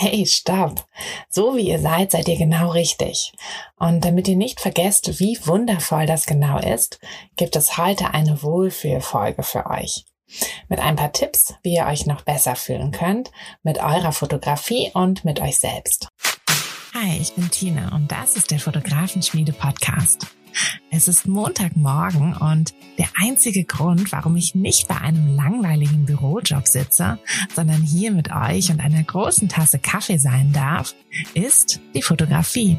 Hey, stopp! So wie ihr seid, seid ihr genau richtig. Und damit ihr nicht vergesst, wie wundervoll das genau ist, gibt es heute eine Wohlfühlfolge für euch. Mit ein paar Tipps, wie ihr euch noch besser fühlen könnt, mit eurer Fotografie und mit euch selbst. Hi, ich bin Tina und das ist der Fotografenschmiede Podcast. Es ist Montagmorgen und der einzige Grund, warum ich nicht bei einem langweiligen Bürojob sitze, sondern hier mit euch und einer großen Tasse Kaffee sein darf, ist die Fotografie.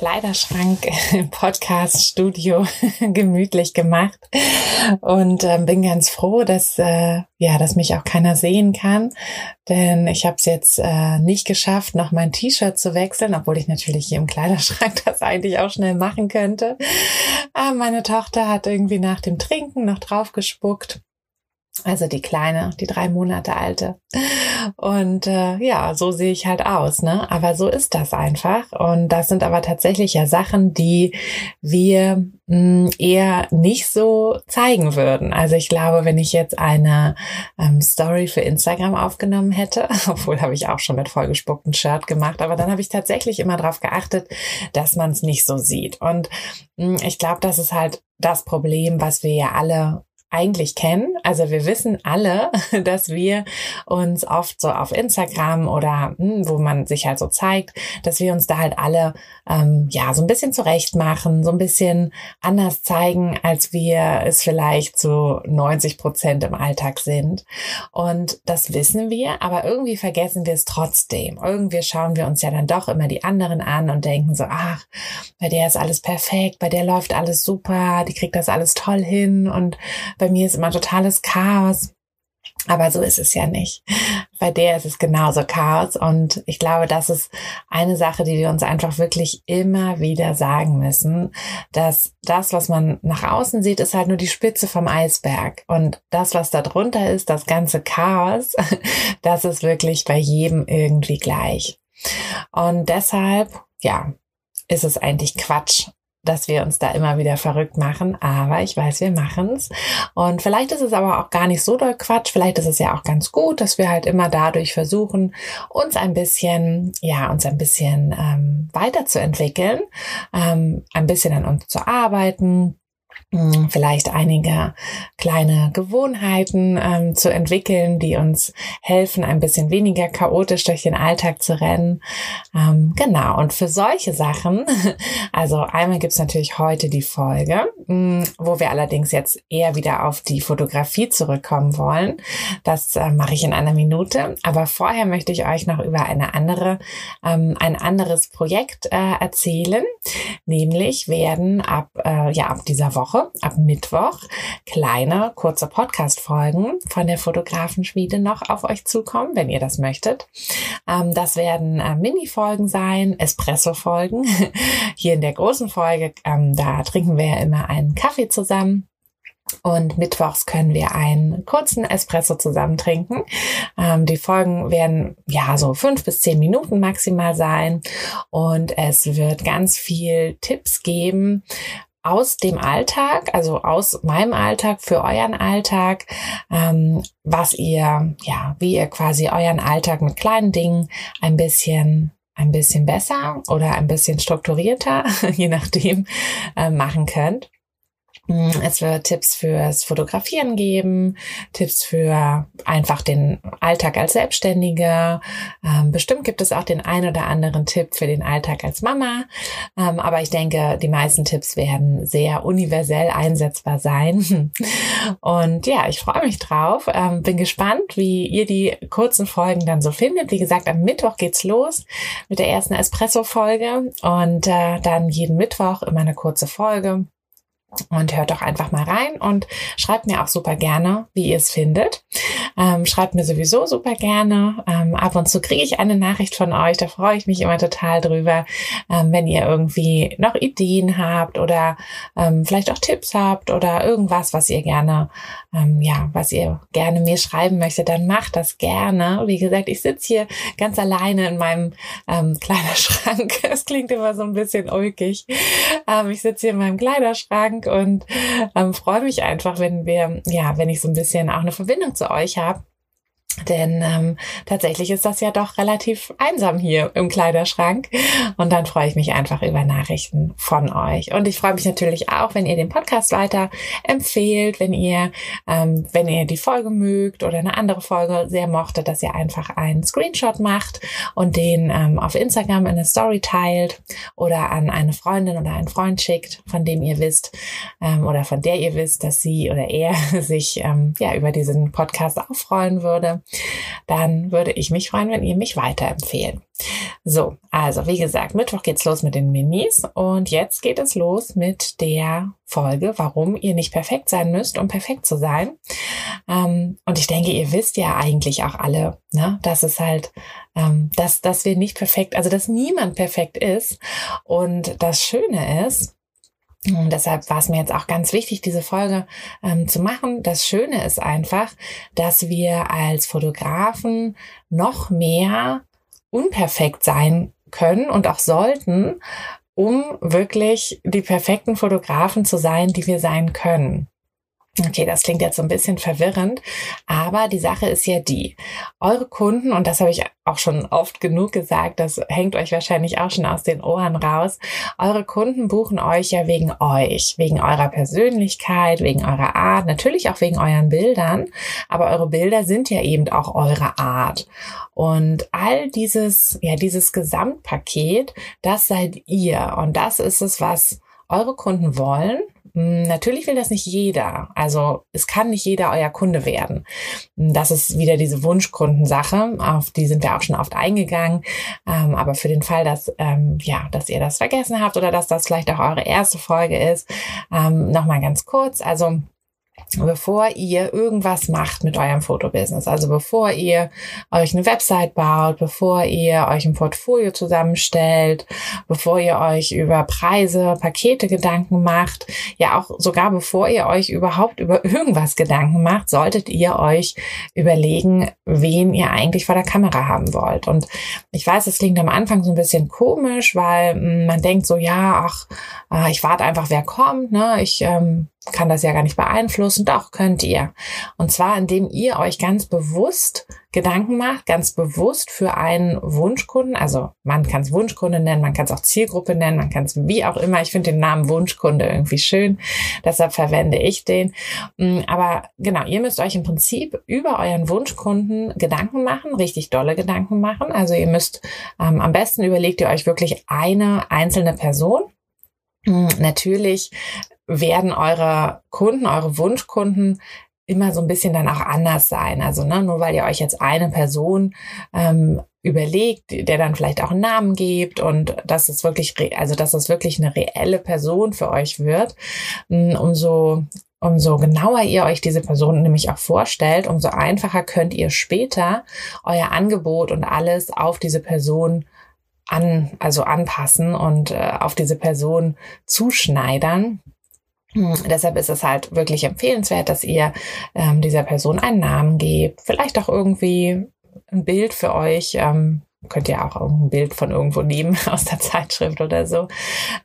Kleiderschrank im Podcast-Studio gemütlich gemacht. Und äh, bin ganz froh, dass äh, ja, dass mich auch keiner sehen kann, denn ich habe es jetzt äh, nicht geschafft, noch mein T-Shirt zu wechseln, obwohl ich natürlich hier im Kleiderschrank das eigentlich auch schnell machen könnte. Aber meine Tochter hat irgendwie nach dem Trinken noch drauf gespuckt also die kleine, die drei Monate alte. Und äh, ja, so sehe ich halt aus, ne? Aber so ist das einfach. Und das sind aber tatsächlich ja Sachen, die wir mh, hm, eher nicht so zeigen würden. Also ich glaube, wenn ich jetzt eine ähm, Story für Instagram aufgenommen hätte, obwohl habe ich auch schon mit vollgespucktem Shirt gemacht, aber dann habe ich tatsächlich immer darauf geachtet, dass man es nicht so sieht. Und mh, hm, ich glaube, das ist halt das Problem, was wir ja alle eigentlich kennen. Also wir wissen alle, dass wir uns oft so auf Instagram oder hm, wo man sich halt so zeigt, dass wir uns da halt alle ähm, ja so ein bisschen zurecht machen, so ein bisschen anders zeigen, als wir es vielleicht so 90 Prozent im Alltag sind. Und das wissen wir, aber irgendwie vergessen wir es trotzdem. Irgendwie schauen wir uns ja dann doch immer die anderen an und denken so, ach, bei der ist alles perfekt, bei der läuft alles super, die kriegt das alles toll hin und bei mir ist immer totales Chaos. Aber so ist es ja nicht. Bei der ist es genauso Chaos. Und ich glaube, das ist eine Sache, die wir uns einfach wirklich immer wieder sagen müssen, dass das, was man nach außen sieht, ist halt nur die Spitze vom Eisberg. Und das, was da drunter ist, das ganze Chaos, das ist wirklich bei jedem irgendwie gleich. Und deshalb, ja, ist es eigentlich Quatsch, dass wir uns da immer wieder verrückt machen, aber ich weiß, wir machen's. Und vielleicht ist es aber auch gar nicht so doll Quatsch, vielleicht ist es ja auch ganz gut, dass wir halt immer dadurch versuchen, uns ein bisschen, ja, uns ein bisschen ähm, weiterzuentwickeln, ähm, ein bisschen an uns zu arbeiten, vielleicht einige kleine Gewohnheiten ähm, zu entwickeln, die uns helfen, ein bisschen weniger chaotisch durch den Alltag zu rennen. Ähm, genau, und für solche Sachen, also einmal gibt's natürlich heute die Folge, mm, wo wir allerdings jetzt eher wieder auf die Fotografie zurückkommen wollen. Das äh, mache ich in einer Minute. Aber vorher möchte ich euch noch über eine andere, ähm, ein anderes Projekt äh, erzählen. Nämlich werden ab, äh, ja, ab dieser Woche, ab Mittwoch, kleine, kurze Podcast-Folgen von der Fotografenschmiede noch auf euch zukommen, wenn ihr das möchtet. Ähm, das werden äh, Mini-Folgen sein, Espresso-Folgen. Hier in der großen Folge, ähm, da trinken wir ja immer einen Kaffee zusammen. Und mittwochs können wir einen kurzen Espresso zusammen trinken. Ähm, die Folgen werden ja so fünf bis zehn Minuten maximal sein. Und es wird ganz viel Tipps geben, aus dem Alltag, also aus meinem Alltag für euren Alltag, ähm, was ihr, ja, wie ihr quasi euren Alltag mit kleinen Dingen ein bisschen ein bisschen besser oder ein bisschen strukturierter, je nachdem, äh, machen könnt. Mm, es wird Tipps fürs Fotografieren geben, Tipps für einfach den Alltag als Selbstständige. Ähm, bestimmt gibt es auch den ein oder anderen Tipp für den Alltag als Mama. Ähm, aber ich denke, die meisten Tipps werden sehr universell einsetzbar sein. Und ja, ich freue mich drauf. Ähm, bin gespannt, wie ihr die kurzen Folgen dann so findet. Wie gesagt, am Mittwoch geht's los mit der ersten Espresso-Folge und äh, dann jeden Mittwoch immer eine kurze Folge. Und hört doch einfach mal rein und schreibt mir auch super gerne, wie ihr es findet. Ähm, schreibt mir sowieso super gerne. Ähm, ab und zu kriege ich eine Nachricht von euch, da freue ich mich immer total drüber. Ähm, wenn ihr irgendwie noch Ideen habt oder ähm, vielleicht auch Tipps habt oder irgendwas, was ihr gerne, ähm, ja, was ihr gerne mir schreiben möchtet, dann macht das gerne. Wie gesagt, ich sitze hier ganz alleine in meinem ähm, Kleiderschrank. Es klingt immer so ein bisschen ulkig. ich sitze hier in meinem Kleiderschrank Dank und ähm, freue mich einfach, wenn wir, ja, wenn ich so ein bisschen auch eine Verbindung zu euch habe. Denn ähm, tatsächlich ist das ja doch relativ einsam hier im Kleiderschrank. Und dann freue ich mich einfach über Nachrichten von euch. Und ich freue mich natürlich auch, wenn ihr den Podcast weiter empfehlt, wenn ihr, ähm, wenn ihr die Folge mögt oder eine andere Folge sehr mochte, dass ihr einfach einen Screenshot macht und den ähm, auf Instagram in eine Story teilt oder an eine Freundin oder einen Freund schickt, von dem ihr wisst ähm, oder von der ihr wisst, dass sie oder er sich ähm, ja über diesen Podcast auch freuen würde dann würde ich mich freuen, wenn ihr mich weiterempfehlen. So, also wie gesagt, Mittwoch geht's los mit den Minis und jetzt geht es los mit der Folge, warum ihr nicht perfekt sein müsst, um perfekt zu sein. Ähm, und ich denke, ihr wisst ja eigentlich auch alle, ne, dass es halt, ähm, dass, dass wir nicht perfekt, also dass niemand perfekt ist. Und das Schöne ist, und deshalb war es mir jetzt auch ganz wichtig, diese Folge ähm, zu machen. Das Schöne ist einfach, dass wir als Fotografen noch mehr unperfekt sein können und auch sollten, um wirklich die perfekten Fotografen zu sein, die wir sein können. Okay, das klingt jetzt so ein bisschen verwirrend, aber die Sache ist ja die, eure Kunden, und das habe ich auch schon oft genug gesagt, das hängt euch wahrscheinlich auch schon aus den Ohren raus, eure Kunden buchen euch ja wegen euch, wegen eurer Persönlichkeit, wegen eurer Art, natürlich auch wegen euren Bildern, aber eure Bilder sind ja eben auch eure Art. Und all dieses, ja, dieses Gesamtpaket, das seid ihr. Und das ist es, was eure Kunden wollen natürlich will das nicht jeder. Also es kann nicht jeder euer Kunde werden. Das ist wieder diese Wunschkundensache, auf die sind wir auch schon oft eingegangen. Ähm, aber für den Fall, dass ähm, ja, dass ihr das vergessen habt oder dass das vielleicht auch eure erste Folge ist, ähm, noch mal ganz kurz. Also bevor ihr irgendwas macht mit eurem Fotobusiness. Also bevor ihr euch eine Website baut, bevor ihr euch ein Portfolio zusammenstellt, bevor ihr euch über Preise, Pakete Gedanken macht, ja auch sogar bevor ihr euch überhaupt über irgendwas Gedanken macht, solltet ihr euch überlegen, wen ihr eigentlich vor der Kamera haben wollt. Und ich weiß, es klingt am Anfang so ein bisschen komisch, weil hm, man denkt so, ja, ach, äh, ich warte einfach, wer kommt, ne? Ich ähm, kann das ja gar nicht beeinflussen. Doch könnt ihr. Und zwar, indem ihr euch ganz bewusst Gedanken macht, ganz bewusst für einen Wunschkunden. Also man kann es Wunschkunde nennen, man kann es auch Zielgruppe nennen, man kann es wie auch immer. Ich finde den Namen Wunschkunde irgendwie schön. Deshalb verwende ich den. Mm, aber genau, ihr müsst euch im Prinzip über euren Wunschkunden Gedanken machen, richtig dolle Gedanken machen. Also ihr müsst ähm, am besten überlegt ihr euch wirklich eine einzelne Person. Mm, natürlich werden eure Kunden, eure Wunschkunden immer so ein bisschen dann auch anders sein. Also ne, nur weil ihr euch jetzt eine Person ähm, überlegt, der dann vielleicht auch einen Namen gibt und dass es wirklich, also dass es wirklich eine reelle Person für euch wird, hm, umso umso genauer ihr euch diese Person nämlich auch vorstellt, umso einfacher könnt ihr später euer Angebot und alles auf diese Person an, also anpassen und äh, auf diese Person zuschneidern. Deshalb ist es halt wirklich empfehlenswert, dass ihr ähm, dieser Person einen Namen gebt, vielleicht auch irgendwie ein Bild für euch ähm, könnt ihr auch ein Bild von irgendwo nehmen aus der Zeitschrift oder so.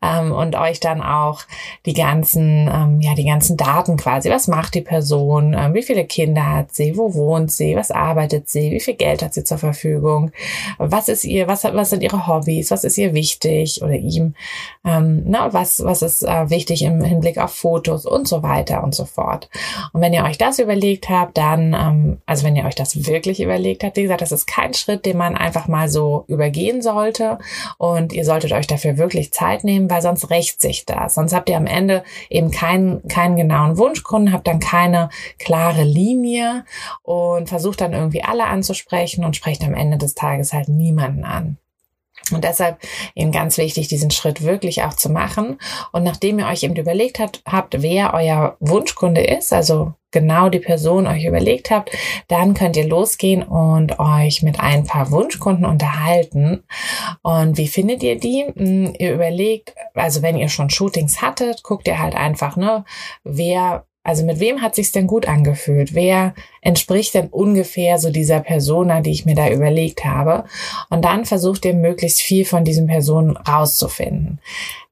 Ähm, und euch dann auch die ganzen ähm, ja die ganzen Daten quasi. Was macht die Person? Ähm, wie viele Kinder hat sie? Wo wohnt sie? Was arbeitet sie? Wie viel Geld hat sie zur Verfügung? Was ist ihr was was sind ihre Hobbys? Was ist ihr wichtig? Oder ihm ähm, na was was ist äh, wichtig im Hinblick auf Fotos und so weiter und so fort. Und wenn ihr euch das überlegt habt dann ähm, also wenn ihr euch das wirklich überlegt habt wie gesagt das ist kein Schritt den man einfach mal mal so übergehen sollte. Und ihr solltet euch dafür wirklich Zeit nehmen, weil sonst rächt sich das. Sonst habt ihr am Ende eben keinen, keinen genauen Wunschkunden, habt dann keine klare Linie und versucht dann irgendwie alle anzusprechen und sprecht am Ende des Tages halt niemanden an. Und deshalb eben ganz wichtig, diesen Schritt wirklich auch zu machen. Und nachdem ihr euch eben überlegt habt, habt, wer euer Wunschkunde ist, also genau die Person euch überlegt habt, dann könnt ihr losgehen und euch mit ein paar Wunschkunden unterhalten. Und wie findet ihr die? Hm, ihr überlegt, also wenn ihr schon Shootings hattet, guckt ihr halt einfach, ne, wer also mit wem hat sich's denn gut angefühlt? Wer entspricht denn ungefähr so dieser Persona, die ich mir da überlegt habe? Und dann versucht ihr möglichst viel von diesen Personen rauszufinden.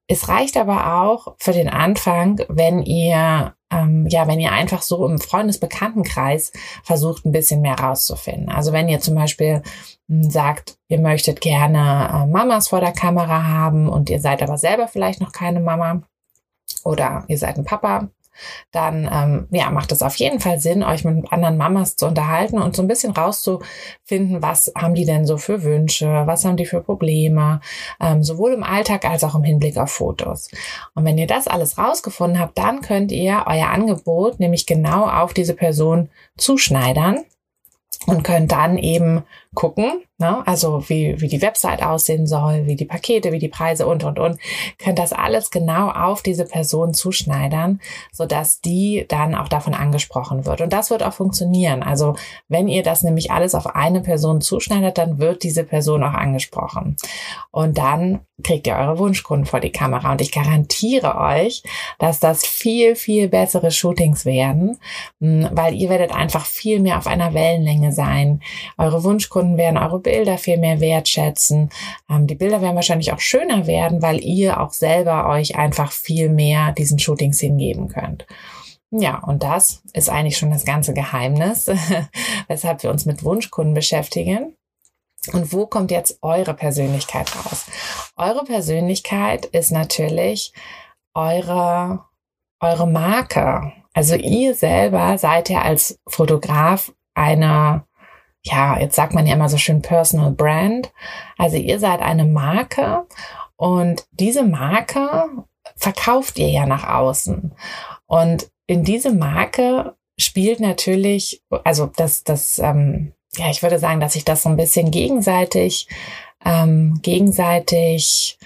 Es reicht aber auch für den Anfang, wenn ihr ähm, ja, wenn ihr einfach so im Freundesbekanntenkreis versucht, ein bisschen mehr rauszufinden. Also wenn ihr zum Beispiel hm, sagt, ihr möchtet gerne äh, Mamas vor der Kamera haben und ihr seid aber selber vielleicht noch keine Mama oder ihr seid ein Papa dann ähm, ja, macht es auf jeden Fall Sinn, euch mit anderen Mamas zu unterhalten und so ein bisschen rauszufinden, was haben die denn so für Wünsche, was haben die für Probleme, ähm, sowohl im Alltag als auch im Hinblick auf Fotos. Und wenn ihr das alles rausgefunden habt, dann könnt ihr euer Angebot nämlich genau auf diese Person zuschneidern und könnt dann eben gucken, ne? also wie, wie die Website aussehen soll, wie die Pakete, wie die Preise und, und, und, könnt das alles genau auf diese Person zuschneidern, so dass die dann auch davon angesprochen wird. Und das wird auch funktionieren. Also wenn ihr das nämlich alles auf eine Person zuschneidet, dann wird diese Person auch angesprochen. Und dann kriegt ihr eure Wunschkunden vor die Kamera. Und ich garantiere euch, dass das viel, viel bessere Shootings werden, hm, weil ihr werdet einfach viel mehr auf einer Wellenlänge sein. Eure Wunschkunden werden eure Bilder viel mehr wertschätzen. Ähm, die Bilder werden wahrscheinlich auch schöner werden, weil ihr auch selber euch einfach viel mehr diesen Shootings hingeben könnt. Ja, und das ist eigentlich schon das ganze Geheimnis, weshalb wir uns mit Wunschkunden beschäftigen. Und wo kommt jetzt eure Persönlichkeit raus? Eure Persönlichkeit ist natürlich eure, eure Marke. Also ihr selber seid ja als Fotograf eine, ja, jetzt sagt man ja immer so schön Personal Brand. Also ihr seid eine Marke und diese Marke verkauft ihr ja nach außen. Und in diese Marke spielt natürlich, also das, das, ähm, ja, ich würde sagen, dass sich das so ein bisschen gegenseitig, ähm, gegenseitig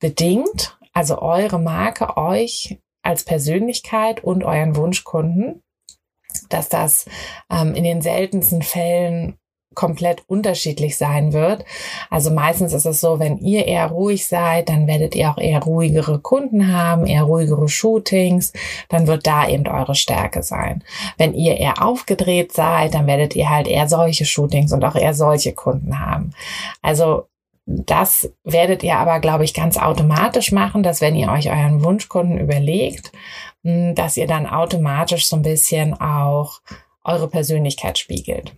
bedingt. Also eure Marke, euch als Persönlichkeit und euren Wunschkunden, dass das ähm, in den seltensten Fällen komplett unterschiedlich sein wird. Also meistens ist es so, wenn ihr eher ruhig seid, dann werdet ihr auch eher ruhigere Kunden haben, eher ruhigere Shootings, dann wird da eben eure Stärke sein. Wenn ihr eher aufgedreht seid, dann werdet ihr halt eher solche Shootings und auch eher solche Kunden haben. Also das werdet ihr aber, glaube ich, ganz automatisch machen, dass wenn ihr euch euren Wunschkunden überlegt, hm, dass ihr dann automatisch so ein bisschen auch eure Persönlichkeit spiegelt.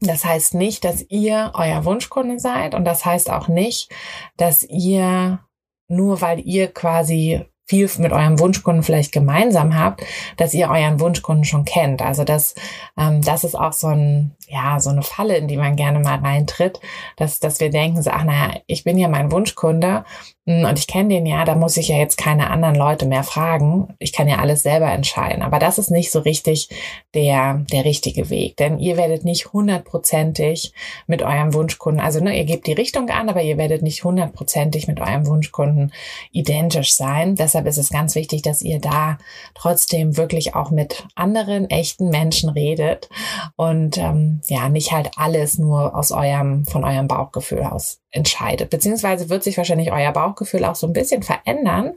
Das heißt nicht, dass ihr euer Wunschkunde seid und das heißt auch nicht, dass ihr nur weil ihr quasi viel mit eurem Wunschkunden vielleicht gemeinsam habt, dass ihr euren Wunschkunden schon kennt. Also das, ähm, das ist auch so ein, ja, so eine Falle, in die man gerne mal reintritt, dass, dass wir denken, so, ach naja, ich bin ja mein Wunschkunde und ich kenne den ja, da muss ich ja jetzt keine anderen Leute mehr fragen. Ich kann ja alles selber entscheiden. Aber das ist nicht so richtig der, der richtige Weg. Denn ihr werdet nicht hundertprozentig mit eurem Wunschkunden, also ne, ihr gebt die Richtung an, aber ihr werdet nicht hundertprozentig mit eurem Wunschkunden identisch sein. Deshalb ist es ganz wichtig, dass ihr da trotzdem wirklich auch mit anderen echten Menschen redet und ähm, ja, nicht halt alles nur aus eurem, von eurem Bauchgefühl aus entscheidet. Beziehungsweise wird sich wahrscheinlich euer Bauchgefühl auch so ein bisschen verändern,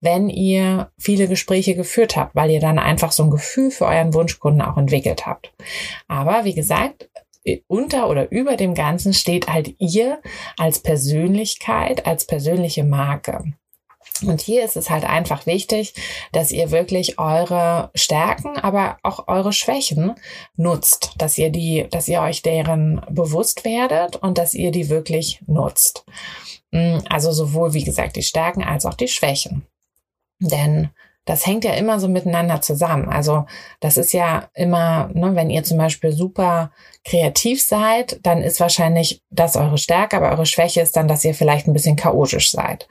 wenn ihr viele Gespräche geführt habt, weil ihr dann einfach so ein Gefühl für euren Wunschkunden auch entwickelt habt. Aber wie gesagt, unter oder über dem Ganzen steht halt ihr als Persönlichkeit, als persönliche Marke. Und hier ist es halt einfach wichtig, dass ihr wirklich eure Stärken, aber auch eure Schwächen nutzt, dass ihr die, dass ihr euch deren bewusst werdet und dass ihr die wirklich nutzt. Mm, also sowohl, wie gesagt, die Stärken als auch die Schwächen. Denn das hängt ja immer so miteinander zusammen. Also das ist ja immer, ne, wenn ihr zum Beispiel super kreativ seid, dann ist wahrscheinlich das eure Stärke, aber eure Schwäche ist dann, dass ihr vielleicht ein bisschen chaotisch seid.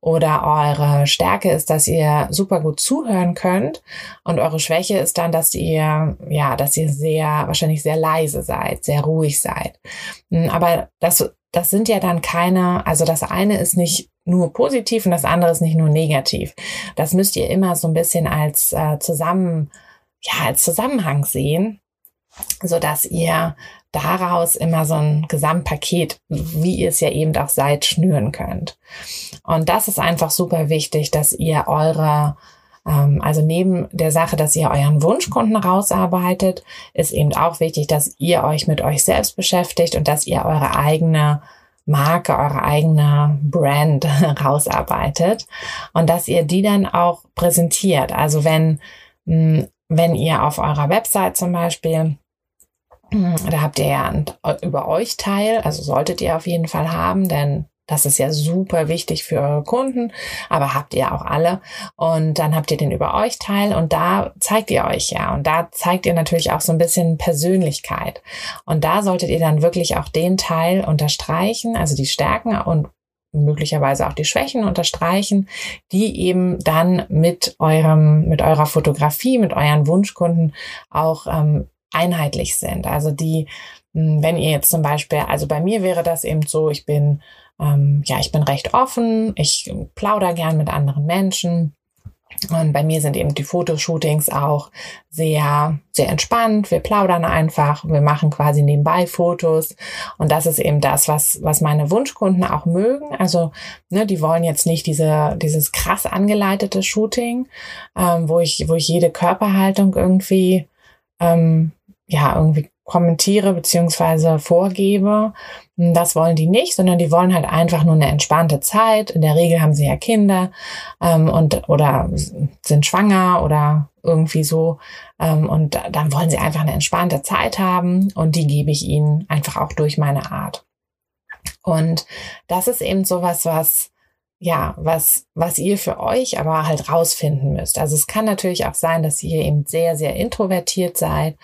Oder eure Stärke ist, dass ihr super gut zuhören könnt und eure Schwäche ist dann, dass ihr, ja, dass ihr sehr, wahrscheinlich sehr leise seid, sehr ruhig seid. Hm, aber das das sind ja dann keine, also das eine ist nicht nur positiv und das andere ist nicht nur negativ. Das müsst ihr immer so ein bisschen als äh, zusammen, ja, als Zusammenhang sehen, so dass ihr daraus immer so ein Gesamtpaket, wie ihr es ja eben auch seid, schnüren könnt. Und das ist einfach super wichtig, dass ihr eure ähm, also neben der Sache, dass ihr euren Wunschkunden rausarbeitet, ist eben auch wichtig, dass ihr euch mit euch selbst beschäftigt und dass ihr eure eigene Marke, eure eigene Brand rausarbeitet und dass ihr die dann auch präsentiert. Also wenn, hm, wenn ihr auf eurer Website zum Beispiel hm, da habt ihr ja über euch Teil, also solltet ihr auf jeden Fall haben, denn das ist ja super wichtig für eure Kunden, aber habt ihr auch alle. Und dann habt ihr den über euch Teil und da zeigt ihr euch ja. Und da zeigt ihr natürlich auch so ein bisschen Persönlichkeit. Und da solltet ihr dann wirklich auch den Teil unterstreichen, also die Stärken und möglicherweise auch die Schwächen unterstreichen, die eben dann mit eurem, mit eurer Fotografie, mit euren Wunschkunden auch ähm, einheitlich sind. Also die, hm, wenn ihr jetzt zum Beispiel, also bei mir wäre das eben so, ich bin ähm, ja, ich bin recht offen, ich plaudere gern mit anderen Menschen. Und bei mir sind eben die Fotoshootings auch sehr, sehr entspannt. Wir plaudern einfach. Wir machen quasi nebenbei Fotos. Und das ist eben das, was, was meine Wunschkunden auch mögen. Also, ne, die wollen jetzt nicht diese, dieses krass angeleitete Shooting, ähm, wo ich, wo ich jede Körperhaltung irgendwie, ähm, ja, irgendwie kommentiere beziehungsweise vorgebe. Das wollen die nicht, sondern die wollen halt einfach nur eine entspannte Zeit. In der Regel haben sie ja Kinder ähm, und oder sind schwanger oder irgendwie so. Ähm, und dann wollen sie einfach eine entspannte Zeit haben und die gebe ich ihnen einfach auch durch meine Art. Und das ist eben sowas, was ja, was, was ihr für euch aber halt rausfinden müsst. Also es kann natürlich auch sein, dass ihr eben sehr, sehr introvertiert seid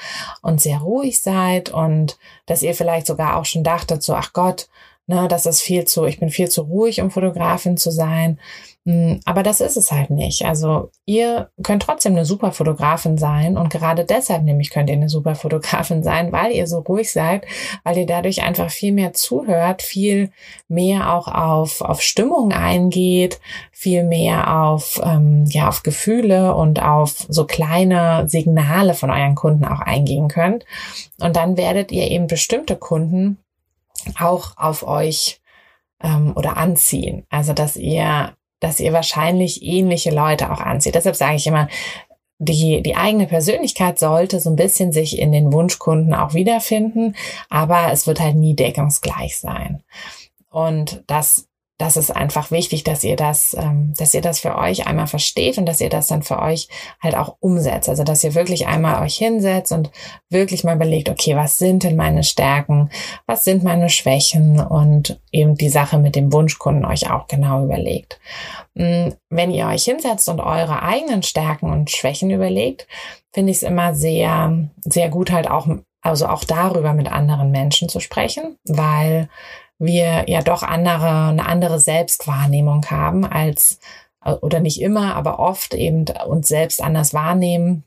und sehr ruhig seid und dass ihr vielleicht sogar auch schon dachtet, so, ach Gott, ne, das ist viel zu, ich bin viel zu ruhig, um Fotografin zu sein. Hm, aber das ist es halt nicht. Also ihr könnt trotzdem eine super Fotografin sein und gerade deshalb nämlich könnt ihr eine super Fotografin sein, weil ihr so ruhig seid, weil ihr dadurch einfach viel mehr zuhört, viel mehr auch auf, auf Stimmung eingeht, viel mehr auf, ähm, ja, auf Gefühle und auf so kleine Signale von euren Kunden auch eingehen könnt. Und dann werdet ihr eben bestimmte Kunden auch auf euch ähm, oder anziehen. Also dass ihr dass ihr wahrscheinlich ähnliche Leute auch anzieht. Deshalb sage ich immer, die, die eigene Persönlichkeit sollte so ein bisschen sich in den Wunschkunden auch wiederfinden, aber es wird halt nie deckungsgleich sein. Und das das ist einfach wichtig, dass ihr das, ähm, dass ihr das für euch einmal versteht und dass ihr das dann für euch halt auch umsetzt. Also dass ihr wirklich einmal euch hinsetzt und wirklich mal überlegt, okay, was sind denn meine Stärken, was sind meine Schwächen und eben die Sache mit dem Wunschkunden euch auch genau überlegt. Mm, wenn ihr euch hinsetzt und eure eigenen Stärken und Schwächen überlegt, finde ich es immer sehr, sehr gut halt auch, also auch darüber mit anderen Menschen zu sprechen, weil wir ja doch andere, eine andere Selbstwahrnehmung haben als, oder nicht immer, aber oft eben uns selbst anders wahrnehmen,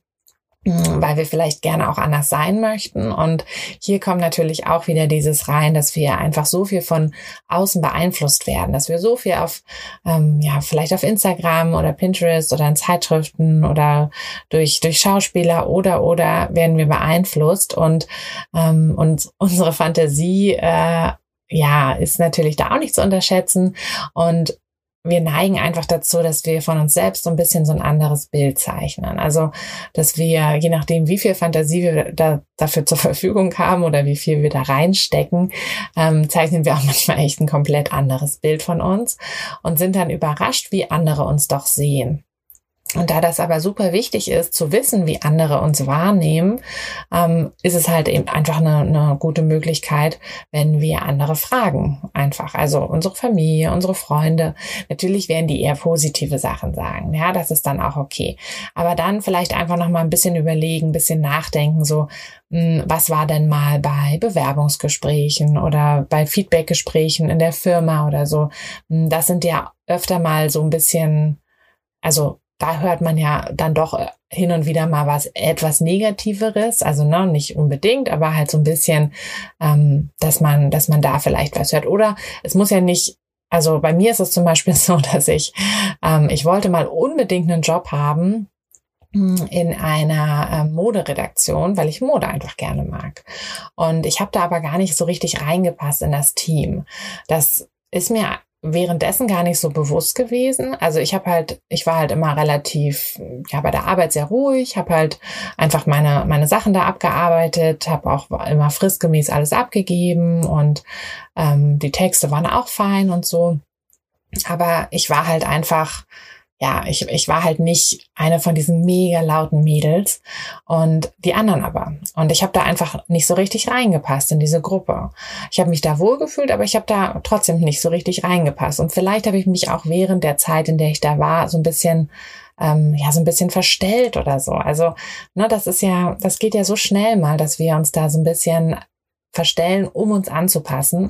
hm, weil wir vielleicht gerne auch anders sein möchten. Und hier kommt natürlich auch wieder dieses rein, dass wir einfach so viel von außen beeinflusst werden, dass wir so viel auf, ähm, ja, vielleicht auf Instagram oder Pinterest oder in Zeitschriften oder durch, durch Schauspieler oder, oder werden wir beeinflusst und, ähm, und unsere Fantasie, äh, ja, ist natürlich da auch nicht zu unterschätzen. Und wir neigen einfach dazu, dass wir von uns selbst so ein bisschen so ein anderes Bild zeichnen. Also, dass wir, je nachdem, wie viel Fantasie wir da, dafür zur Verfügung haben oder wie viel wir da reinstecken, ähm, zeichnen wir auch manchmal echt ein komplett anderes Bild von uns und sind dann überrascht, wie andere uns doch sehen. Und da das aber super wichtig ist, zu wissen, wie andere uns wahrnehmen, ähm, ist es halt eben einfach eine, eine gute Möglichkeit, wenn wir andere fragen. Einfach. Also unsere Familie, unsere Freunde. Natürlich werden die eher positive Sachen sagen. Ja, das ist dann auch okay. Aber dann vielleicht einfach noch mal ein bisschen überlegen, ein bisschen nachdenken, so, hm, was war denn mal bei Bewerbungsgesprächen oder bei Feedbackgesprächen in der Firma oder so. Hm, das sind ja öfter mal so ein bisschen, also da hört man ja dann doch äh, hin und wieder mal was etwas Negativeres, also ne, nicht unbedingt, aber halt so ein bisschen, ähm, dass man, dass man da vielleicht was hört. Oder es muss ja nicht, also bei mir ist es zum Beispiel so, dass ich, ähm, ich wollte mal unbedingt einen Job haben hm, in einer äh, Moderedaktion, weil ich Mode einfach gerne mag. Und ich habe da aber gar nicht so richtig reingepasst in das Team. Das ist mir währenddessen gar nicht so bewusst gewesen. Also ich habe halt, ich war halt immer relativ, ja, bei der Arbeit sehr ruhig, habe halt einfach meine meine Sachen da abgearbeitet, habe auch immer fristgemäß alles abgegeben und ähm, die Texte waren auch fein und so. Aber ich war halt einfach ja, ich, ich war halt nicht eine von diesen mega lauten Mädels und die anderen aber. Und ich habe da einfach nicht so richtig reingepasst in diese Gruppe. Ich habe mich da wohlgefühlt, aber ich habe da trotzdem nicht so richtig reingepasst. Und vielleicht habe ich mich auch während der Zeit, in der ich da war, so ein bisschen ähm, ja so ein bisschen verstellt oder so. Also ne, das ist ja, das geht ja so schnell mal, dass wir uns da so ein bisschen verstellen, um uns anzupassen.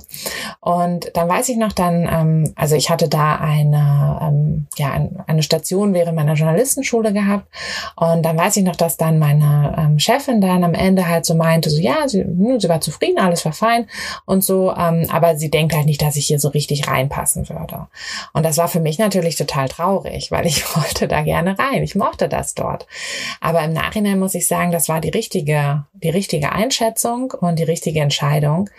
Und dann weiß ich noch dann, ähm, also ich hatte da eine, ähm, ja, eine Station während meiner Journalistenschule gehabt. Und dann weiß ich noch, dass dann meine ähm, Chefin dann am Ende halt so meinte, so ja, sie, hm, sie war zufrieden, alles war fein und so, ähm, aber sie denkt halt nicht, dass ich hier so richtig reinpassen würde. Und das war für mich natürlich total traurig, weil ich wollte da gerne rein. Ich mochte das dort. Aber im Nachhinein muss ich sagen, das war die richtige, die richtige Einschätzung und die richtige Entscheidung,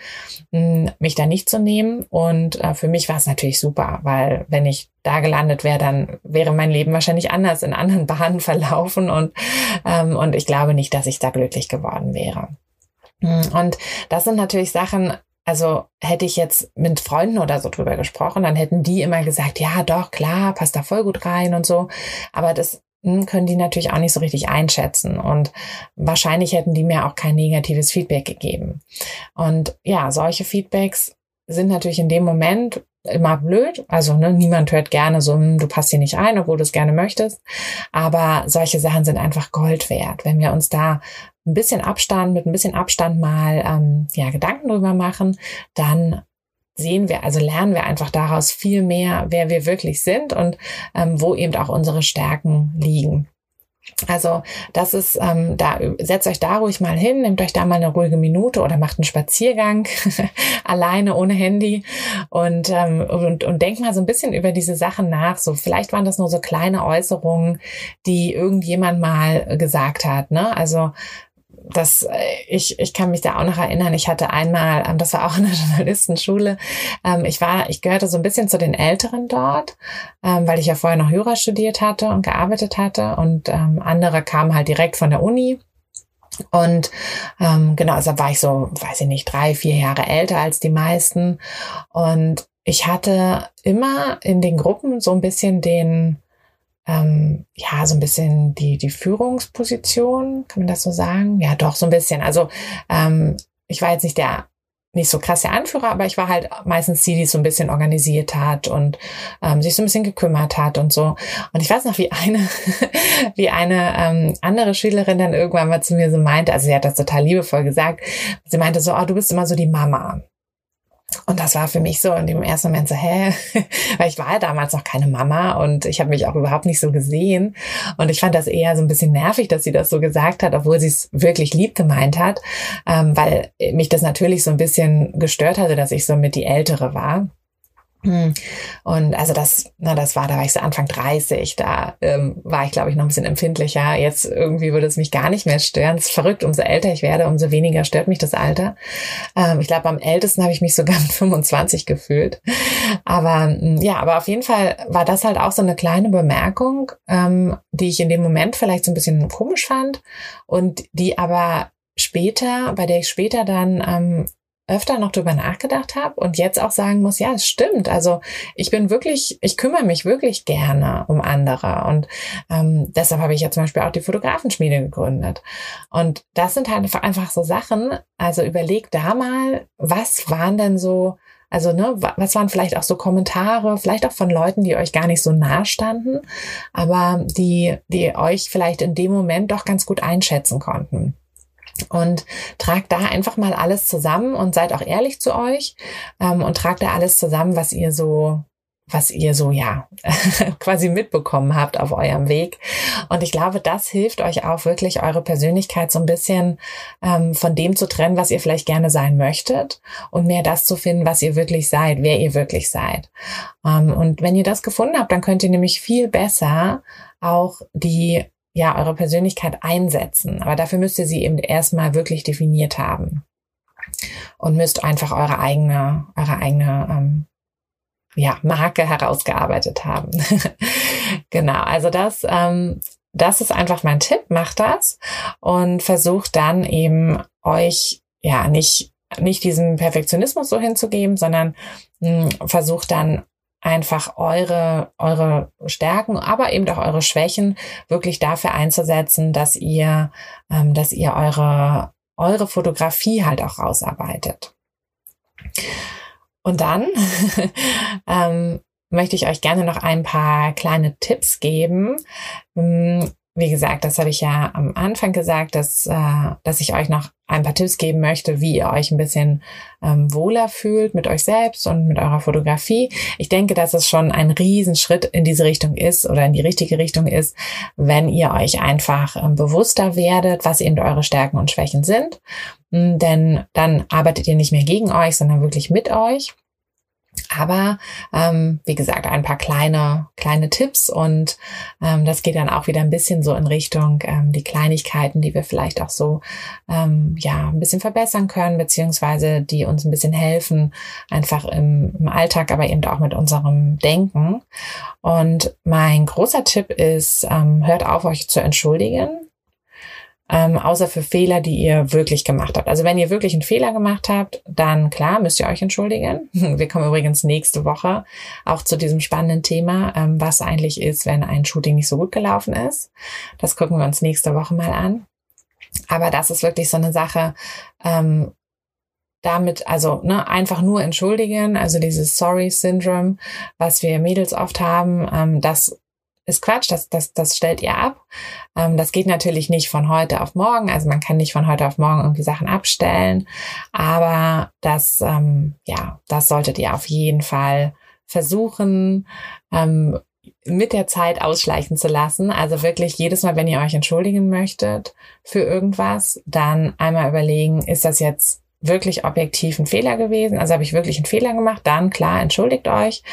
hm, mich da nicht zu nehmen. Und äh, für mich war es natürlich super, weil wenn ich da gelandet wäre, dann wäre mein Leben wahrscheinlich anders in anderen Bahnen verlaufen und, ähm, und ich glaube nicht, dass ich da glücklich geworden wäre. Hm, und das sind natürlich Sachen, also hätte ich jetzt mit Freunden oder so drüber gesprochen, dann hätten die immer gesagt, ja, doch, klar, passt da voll gut rein und so. Aber das können die natürlich auch nicht so richtig einschätzen und wahrscheinlich hätten die mir auch kein negatives Feedback gegeben. Und ja, solche Feedbacks sind natürlich in dem Moment immer blöd. Also ne, niemand hört gerne so, hm, du passt hier nicht ein, obwohl du es gerne möchtest. Aber solche Sachen sind einfach Gold wert. Wenn wir uns da ein bisschen Abstand, mit ein bisschen Abstand mal ähm, ja, Gedanken drüber machen, dann sehen wir, also lernen wir einfach daraus viel mehr, wer wir wirklich sind und ähm, wo eben auch unsere Stärken liegen. Also das ist, ähm, da setzt euch da ruhig mal hin, nehmt euch da mal eine ruhige Minute oder macht einen Spaziergang alleine ohne Handy und, ähm, und und denkt mal so ein bisschen über diese Sachen nach. So vielleicht waren das nur so kleine Äußerungen, die irgendjemand mal gesagt hat. Ne? Also das, äh, ich, ich kann mich da auch noch erinnern, ich hatte einmal, ähm, das war auch in der Journalistenschule, ähm, ich war, ich gehörte so ein bisschen zu den Älteren dort, ähm, weil ich ja vorher noch Jura studiert hatte und gearbeitet hatte und andere kamen halt direkt von der Uni. Und ähm, genau, also war ich so, weiß ich nicht, drei, vier Jahre älter als die meisten. Und ich hatte immer in den Gruppen so ein bisschen den, ähm, ja, so ein bisschen die, die Führungsposition, kann man das so sagen? Ja, doch, so ein bisschen. Also ähm, ich war jetzt nicht der nicht so krass der Anführer, aber ich war halt meistens die, die so ein bisschen organisiert hat und ähm, sich so ein bisschen gekümmert hat und so. Und ich weiß noch, wie eine, wie eine ähm, andere Schülerin dann irgendwann mal zu mir so meinte, also sie hat das total liebevoll gesagt, sie meinte so, oh, du bist immer so die Mama. Und das war für mich so in dem ersten Moment so, hä? Weil ich war ja damals noch keine Mama und ich habe mich auch überhaupt nicht so gesehen. Und ich fand das eher so ein bisschen nervig, dass sie das so gesagt hat, obwohl sie es wirklich lieb gemeint hat, ähm, weil mich das natürlich so ein bisschen gestört hatte, dass ich so mit die Ältere war. Hm. Und also das, na, das war, da war ich so Anfang 30, da ähm, war ich, glaube ich, noch ein bisschen empfindlicher. Jetzt irgendwie würde es mich gar nicht mehr stören. Es ist verrückt, umso älter ich werde, umso weniger stört mich das Alter. Ähm, ich glaube, am ältesten habe ich mich sogar mit 25 gefühlt. Aber hm, ja, aber auf jeden Fall war das halt auch so eine kleine Bemerkung, ähm, die ich in dem Moment vielleicht so ein bisschen komisch fand und die aber später, bei der ich später dann ähm, öfter noch drüber nachgedacht habe und jetzt auch sagen muss, ja, es stimmt. Also ich bin wirklich, ich kümmere mich wirklich gerne um andere und ähm, deshalb habe ich ja zum Beispiel auch die Fotografenschmiede gegründet. Und das sind halt einfach so Sachen. Also überleg da mal, was waren denn so also, ne, was waren vielleicht auch so Kommentare, vielleicht auch von Leuten, die euch gar nicht so nah standen, aber die, die euch vielleicht in dem Moment doch ganz gut einschätzen konnten. Und tragt da einfach mal alles zusammen und seid auch ehrlich zu euch ähm, und tragt da alles zusammen, was ihr so was ihr so ja quasi mitbekommen habt auf eurem Weg. Und ich glaube, das hilft euch auch wirklich, eure Persönlichkeit so ein bisschen ähm, von dem zu trennen, was ihr vielleicht gerne sein möchtet und mehr das zu finden, was ihr wirklich seid, wer ihr wirklich seid. Ähm, und wenn ihr das gefunden habt, dann könnt ihr nämlich viel besser auch die ja, eure Persönlichkeit einsetzen. Aber dafür müsst ihr sie eben erstmal wirklich definiert haben. Und müsst einfach eure eigene, eure eigene, ähm, ja, Marke herausgearbeitet haben. genau. Also das, ähm, das ist einfach mein Tipp. Macht das und versucht dann eben euch, ja, nicht, nicht diesen Perfektionismus so hinzugeben, sondern hm, versucht dann einfach eure, eure Stärken, aber eben auch eure Schwächen wirklich dafür einzusetzen, dass ihr, ähm, dass ihr eure, eure Fotografie halt auch rausarbeitet. Und dann ähm, möchte ich euch gerne noch ein paar kleine Tipps geben, hm, wie gesagt, das habe ich ja am Anfang gesagt, dass, äh, dass ich euch noch ein paar Tipps geben möchte, wie ihr euch ein bisschen ähm, wohler fühlt mit euch selbst und mit eurer Fotografie. Ich denke, dass es schon ein Riesenschritt in diese Richtung ist oder in die richtige Richtung ist, wenn ihr euch einfach ähm, bewusster werdet, was eben eure Stärken und Schwächen sind. Denn dann arbeitet ihr nicht mehr gegen euch, sondern wirklich mit euch. Aber ähm, wie gesagt, ein paar kleine, kleine Tipps und ähm, das geht dann auch wieder ein bisschen so in Richtung ähm, die Kleinigkeiten, die wir vielleicht auch so ähm, ja ein bisschen verbessern können, beziehungsweise die uns ein bisschen helfen, einfach im, im Alltag, aber eben auch mit unserem Denken. Und mein großer Tipp ist, ähm, hört auf, euch zu entschuldigen ähm, außer für Fehler, die ihr wirklich gemacht habt. Also wenn ihr wirklich einen Fehler gemacht habt, dann klar, müsst ihr euch entschuldigen. Wir kommen übrigens nächste Woche auch zu diesem spannenden Thema, ähm, was eigentlich ist, wenn ein Shooting nicht so gut gelaufen ist. Das gucken wir uns nächste Woche mal an. Aber das ist wirklich so eine Sache, ähm, damit, also ne, einfach nur entschuldigen, also dieses Sorry-Syndrom, was wir Mädels oft haben, ähm, das ist Quatsch, das, das, das stellt ihr ab. Ähm, das geht natürlich nicht von heute auf morgen, also man kann nicht von heute auf morgen irgendwie Sachen abstellen, aber das, ähm, ja, das solltet ihr auf jeden Fall versuchen, ähm, mit der Zeit ausschleichen zu lassen. Also wirklich jedes Mal, wenn ihr euch entschuldigen möchtet für irgendwas, dann einmal überlegen, ist das jetzt wirklich objektiv ein Fehler gewesen? Also habe ich wirklich einen Fehler gemacht? Dann klar, entschuldigt euch,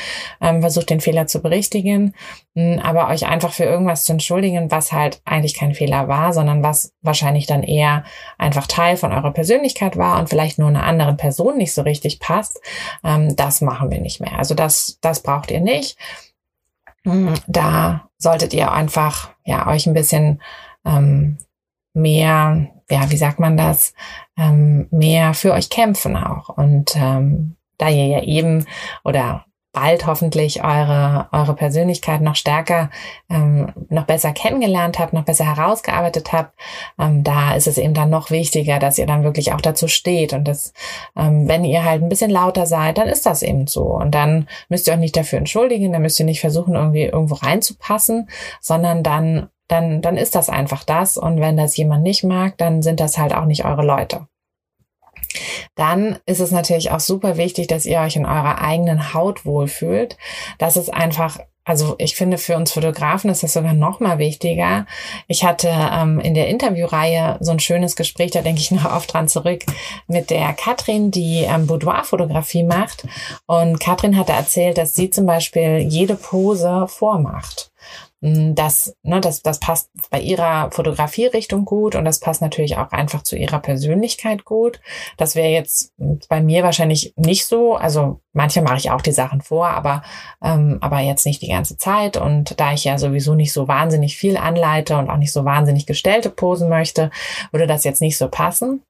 ähm, versucht den Fehler zu berichtigen, hm, aber euch einfach für irgendwas zu entschuldigen, was halt eigentlich kein Fehler war, sondern was wahrscheinlich dann eher einfach Teil von eurer Persönlichkeit war und vielleicht nur einer anderen Person nicht so richtig passt, ähm, das machen wir nicht mehr. Also das, das braucht ihr nicht. Hm, da solltet ihr einfach ja euch ein bisschen ähm, mehr ja, wie sagt man das, ähm, mehr für euch kämpfen auch. Und ähm, da ihr ja eben oder bald hoffentlich eure, eure Persönlichkeit noch stärker, ähm, noch besser kennengelernt habt, noch besser herausgearbeitet habt, ähm, da ist es eben dann noch wichtiger, dass ihr dann wirklich auch dazu steht. Und dass, ähm, wenn ihr halt ein bisschen lauter seid, dann ist das eben so. Und dann müsst ihr euch nicht dafür entschuldigen, dann müsst ihr nicht versuchen, irgendwie irgendwo reinzupassen, sondern dann dann, dann ist das einfach das. Und wenn das jemand nicht mag, dann sind das halt auch nicht eure Leute. Dann ist es natürlich auch super wichtig, dass ihr euch in eurer eigenen Haut wohlfühlt. Das ist einfach also ich finde, für uns Fotografen ist das sogar noch mal wichtiger. Ich hatte ähm, in der Interviewreihe so ein schönes Gespräch, da denke ich noch oft dran zurück, mit der Katrin, die ähm, Boudoir-Fotografie macht. Und Katrin hatte erzählt, dass sie zum Beispiel jede Pose vormacht. Mm, das, ne, das, das passt bei ihrer Fotografierichtung gut und das passt natürlich auch einfach zu ihrer Persönlichkeit gut. Das wäre jetzt bei mir wahrscheinlich nicht so. Also manche mache ich auch die Sachen vor, aber, ähm, aber jetzt nicht die ganze Zeit. Und da ich ja sowieso nicht so wahnsinnig viel anleite und auch nicht so wahnsinnig gestellte Posen möchte, würde das jetzt nicht so passen.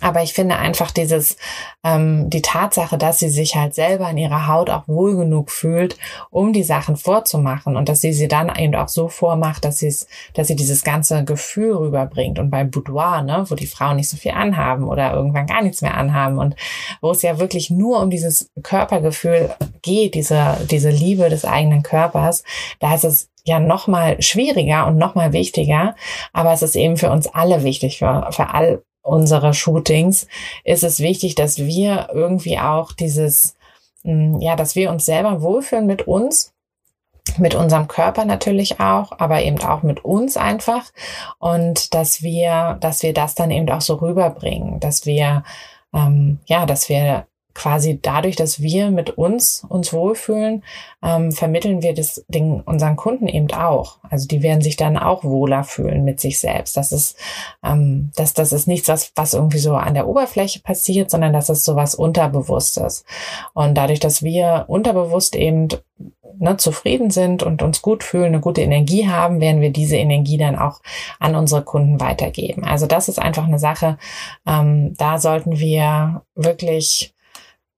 Aber ich finde einfach dieses, ähm, die Tatsache, dass sie sich halt selber in ihrer Haut auch wohl genug fühlt, um die Sachen vorzumachen und dass sie sie dann eben auch so vormacht, dass sie es, dass sie dieses ganze Gefühl rüberbringt. Und beim Boudoir, ne, wo die Frauen nicht so viel anhaben oder irgendwann gar nichts mehr anhaben und wo es ja wirklich nur um dieses Körpergefühl geht, diese, diese Liebe des eigenen Körpers, da ist es ja noch mal schwieriger und noch mal wichtiger, aber es ist eben für uns alle wichtig, für, für all unserer Shootings ist es wichtig, dass wir irgendwie auch dieses, mm, ja, dass wir uns selber wohlfühlen mit uns, mit unserem Körper natürlich auch, aber eben auch mit uns einfach. Und dass wir, dass wir das dann eben auch so rüberbringen, dass wir, ähm, ja, dass wir quasi dadurch, dass wir mit uns uns wohlfühlen, ähm, vermitteln wir das den, unseren Kunden eben auch. Also die werden sich dann auch wohler fühlen mit sich selbst. Das ist, ähm, das, das ist nichts, was, was irgendwie so an der Oberfläche passiert, sondern das ist so was Unterbewusstes. Und dadurch, dass wir unterbewusst eben ne, zufrieden sind und uns gut fühlen, eine gute Energie haben, werden wir diese Energie dann auch an unsere Kunden weitergeben. Also das ist einfach eine Sache, ähm, da sollten wir wirklich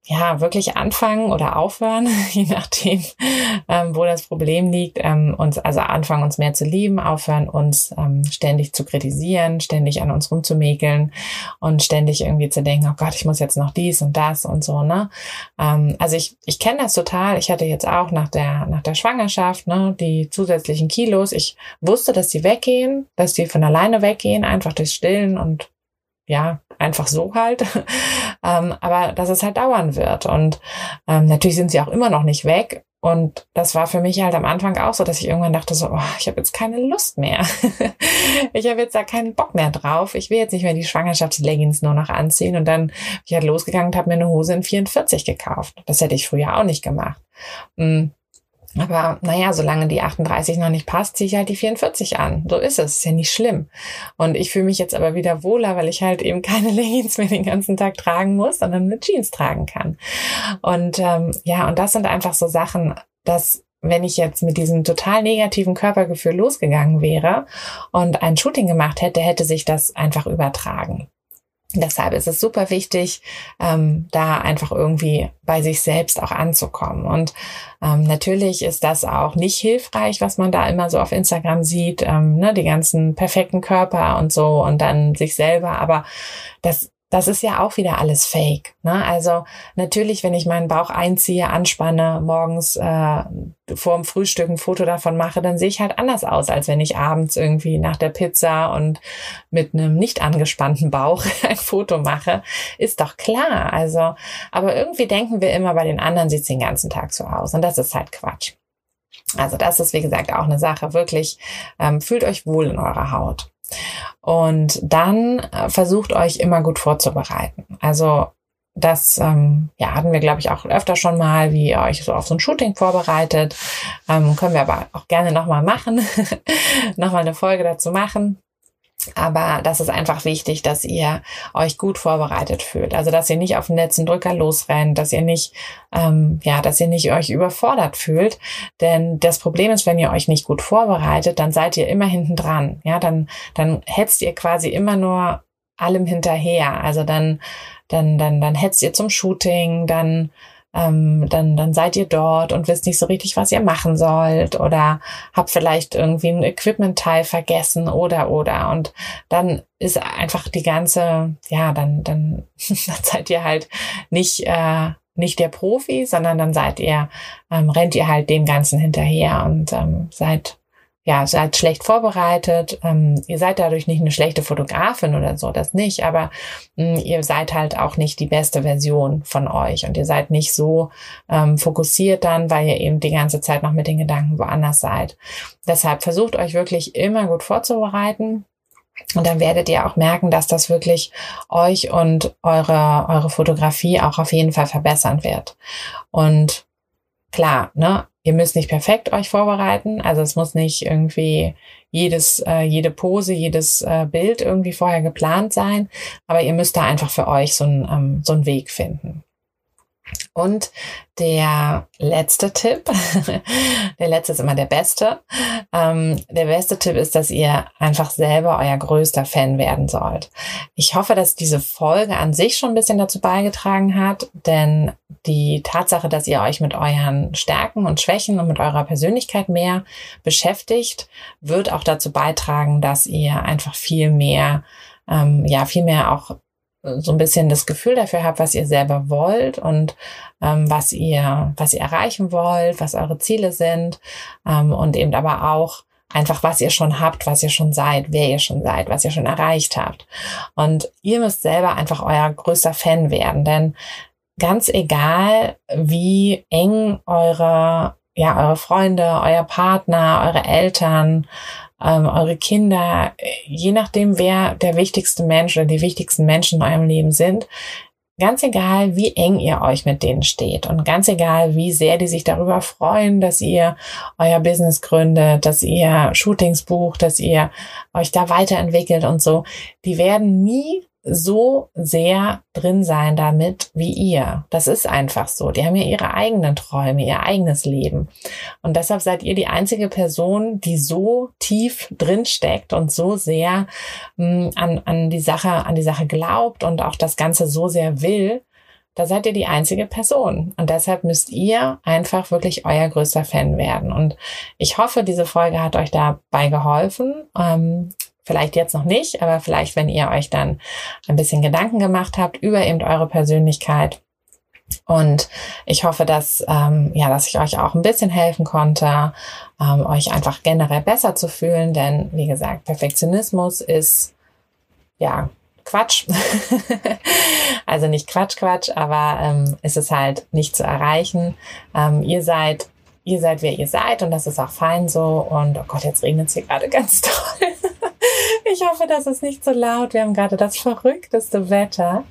ja, wirklich anfangen oder aufhören, je nachdem, ähm, wo das Problem liegt, ähm, uns, also anfangen, uns mehr zu lieben, aufhören, uns ähm, ständig zu kritisieren, ständig an uns rumzumäkeln und ständig irgendwie zu denken, oh Gott, ich muss jetzt noch dies und das und so, ne? Ähm, also ich, ich kenne das total. Ich hatte jetzt auch nach der, nach der Schwangerschaft, ne, die zusätzlichen Kilos. Ich wusste, dass die weggehen, dass die von alleine weggehen, einfach durch Stillen und ja, einfach so halt. ähm, aber dass es halt dauern wird. Und ähm, natürlich sind sie auch immer noch nicht weg. Und das war für mich halt am Anfang auch so, dass ich irgendwann dachte so, oh, ich habe jetzt keine Lust mehr. ich habe jetzt da keinen Bock mehr drauf. Ich will jetzt nicht mehr die Schwangerschaftsleggings nur noch anziehen. Und dann bin ich halt losgegangen und habe mir eine Hose in 44 gekauft. Das hätte ich früher auch nicht gemacht. Mm. Aber naja, solange die 38 noch nicht passt, ziehe ich halt die 44 an. So ist es, ist ja nicht schlimm. Und ich fühle mich jetzt aber wieder wohler, weil ich halt eben keine Leggings mehr den ganzen Tag tragen muss, sondern eine Jeans tragen kann. Und ähm, ja, und das sind einfach so Sachen, dass wenn ich jetzt mit diesem total negativen Körpergefühl losgegangen wäre und ein Shooting gemacht hätte, hätte sich das einfach übertragen. Deshalb ist es super wichtig, ähm, da einfach irgendwie bei sich selbst auch anzukommen. Und ähm, natürlich ist das auch nicht hilfreich, was man da immer so auf Instagram sieht, ähm, ne, die ganzen perfekten Körper und so und dann sich selber. Aber das das ist ja auch wieder alles Fake. Ne? Also natürlich, wenn ich meinen Bauch einziehe, anspanne, morgens äh, vor dem Frühstück ein Foto davon mache, dann sehe ich halt anders aus, als wenn ich abends irgendwie nach der Pizza und mit einem nicht angespannten Bauch ein Foto mache. Ist doch klar. Also, aber irgendwie denken wir immer, bei den anderen sieht es den ganzen Tag so aus. Und das ist halt Quatsch. Also das ist, wie gesagt, auch eine Sache. Wirklich, ähm, fühlt euch wohl in eurer Haut. Und dann äh, versucht euch immer gut vorzubereiten. Also das ähm, ja, hatten wir, glaube ich, auch öfter schon mal, wie ihr euch so auf so ein Shooting vorbereitet. Ähm, können wir aber auch gerne nochmal machen, nochmal eine Folge dazu machen. Aber das ist einfach wichtig, dass ihr euch gut vorbereitet fühlt. Also dass ihr nicht auf den letzten Drücker losrennt, dass ihr nicht, ähm, ja, dass ihr nicht euch überfordert fühlt. Denn das Problem ist, wenn ihr euch nicht gut vorbereitet, dann seid ihr immer hinten dran. Ja, dann, dann hetzt ihr quasi immer nur allem hinterher. Also dann dann, dann, dann hetzt ihr zum Shooting, dann ähm, dann, dann seid ihr dort und wisst nicht so richtig, was ihr machen sollt oder habt vielleicht irgendwie ein Equipment-Teil vergessen oder oder. Und dann ist einfach die ganze, ja, dann, dann, dann seid ihr halt nicht, äh, nicht der Profi, sondern dann seid ihr, ähm, rennt ihr halt dem Ganzen hinterher und ähm, seid ja, seid schlecht vorbereitet. Ähm, ihr seid dadurch nicht eine schlechte Fotografin oder so, das nicht, aber mh, hm, ihr seid halt auch nicht die beste Version von euch und ihr seid nicht so ähm, fokussiert dann, weil ihr eben die ganze Zeit noch mit den Gedanken woanders seid. Deshalb versucht euch wirklich immer gut vorzubereiten. Und dann werdet ihr auch merken, dass das wirklich euch und eure, eure Fotografie auch auf jeden Fall verbessern wird. Und klar, ne, Ihr müsst nicht perfekt euch vorbereiten, also es muss nicht irgendwie jedes, äh, jede Pose, jedes äh, Bild irgendwie vorher geplant sein, aber ihr müsst da einfach für euch so einen ähm, so einen Weg finden. Und der letzte Tipp, der letzte ist immer der beste. Ähm, der beste Tipp ist, dass ihr einfach selber euer größter Fan werden sollt. Ich hoffe, dass diese Folge an sich schon ein bisschen dazu beigetragen hat, denn die Tatsache, dass ihr euch mit euren Stärken und Schwächen und mit eurer Persönlichkeit mehr beschäftigt, wird auch dazu beitragen, dass ihr einfach viel mehr ähm, ja, viel mehr auch so ein bisschen das Gefühl dafür habt, was ihr selber wollt und ähm, was ihr, was ihr erreichen wollt, was eure Ziele sind ähm, und eben aber auch einfach, was ihr schon habt, was ihr schon seid, wer ihr schon seid, was ihr schon erreicht habt. Und ihr müsst selber einfach euer größter Fan werden, denn ganz egal, wie eng eure ja, eure Freunde, euer Partner, eure Eltern, ähm, eure Kinder, je nachdem, wer der wichtigste Mensch oder die wichtigsten Menschen in eurem Leben sind, ganz egal, wie eng ihr euch mit denen steht und ganz egal, wie sehr die sich darüber freuen, dass ihr euer Business gründet, dass ihr Shootings bucht, dass ihr euch da weiterentwickelt und so, die werden nie so sehr drin sein damit wie ihr. Das ist einfach so. Die haben ja ihre eigenen Träume, ihr eigenes Leben. Und deshalb seid ihr die einzige Person, die so tief drin steckt und so sehr mh, hm, an, an die Sache, an die Sache glaubt und auch das Ganze so sehr will. Da seid ihr die einzige Person. Und deshalb müsst ihr einfach wirklich euer größter Fan werden. Und ich hoffe, diese Folge hat euch dabei geholfen. Ähm, Vielleicht jetzt noch nicht, aber vielleicht, wenn ihr euch dann ein bisschen Gedanken gemacht habt über eben eure Persönlichkeit. Und ich hoffe, dass, ähm, ja, dass ich euch auch ein bisschen helfen konnte, ähm, euch einfach generell besser zu fühlen. Denn, wie gesagt, Perfektionismus ist, ja, Quatsch. also nicht Quatsch, Quatsch, aber ähm, ist es halt nicht zu erreichen. Ähm, ihr seid ihr seid, wer ihr seid und das ist auch fein so. Und oh Gott, jetzt regnet es hier gerade ganz toll. Ich hoffe, das ist nicht so laut. Wir haben gerade das verrückteste Wetter.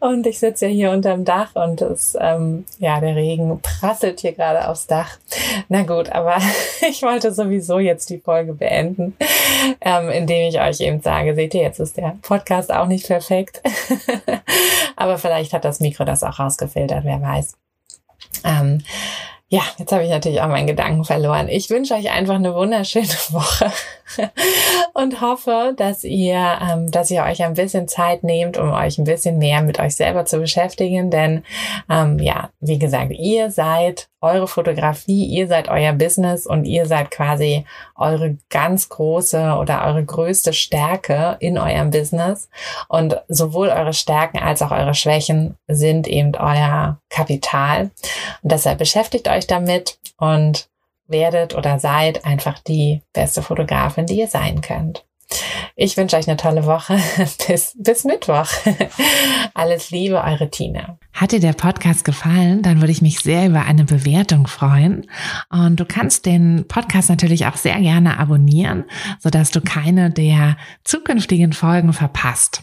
Und ich sitze ja hier unterm Dach und es, ähm, ja, der Regen prasselt hier gerade aufs Dach. Na gut, aber ich wollte sowieso jetzt die Folge beenden, ähm, indem ich euch eben sage, seht ihr, jetzt ist der Podcast auch nicht perfekt. aber vielleicht hat das Mikro das auch rausgefiltert, wer weiß. Ähm, ja, jetzt habe ich natürlich auch meinen Gedanken verloren. Ich wünsche euch einfach eine wunderschöne Woche und hoffe, dass ihr, ähm, dass ihr euch ein bisschen Zeit nehmt, um euch ein bisschen mehr mit euch selber zu beschäftigen. Denn ähm, ja, wie gesagt, ihr seid eure Fotografie, ihr seid euer Business und ihr seid quasi eure ganz große oder eure größte Stärke in eurem Business. Und sowohl eure Stärken als auch eure Schwächen sind eben euer Kapital. Und deshalb beschäftigt euch damit und werdet oder seid einfach die beste Fotografin, die ihr sein könnt. Ich wünsche euch eine tolle Woche. bis, bis Mittwoch. Alles Liebe, eure Tina. Hat dir der Podcast gefallen, dann würde ich mich sehr über eine Bewertung freuen. Und du kannst den Podcast natürlich auch sehr gerne abonnieren, sodass du keine der zukünftigen Folgen verpasst.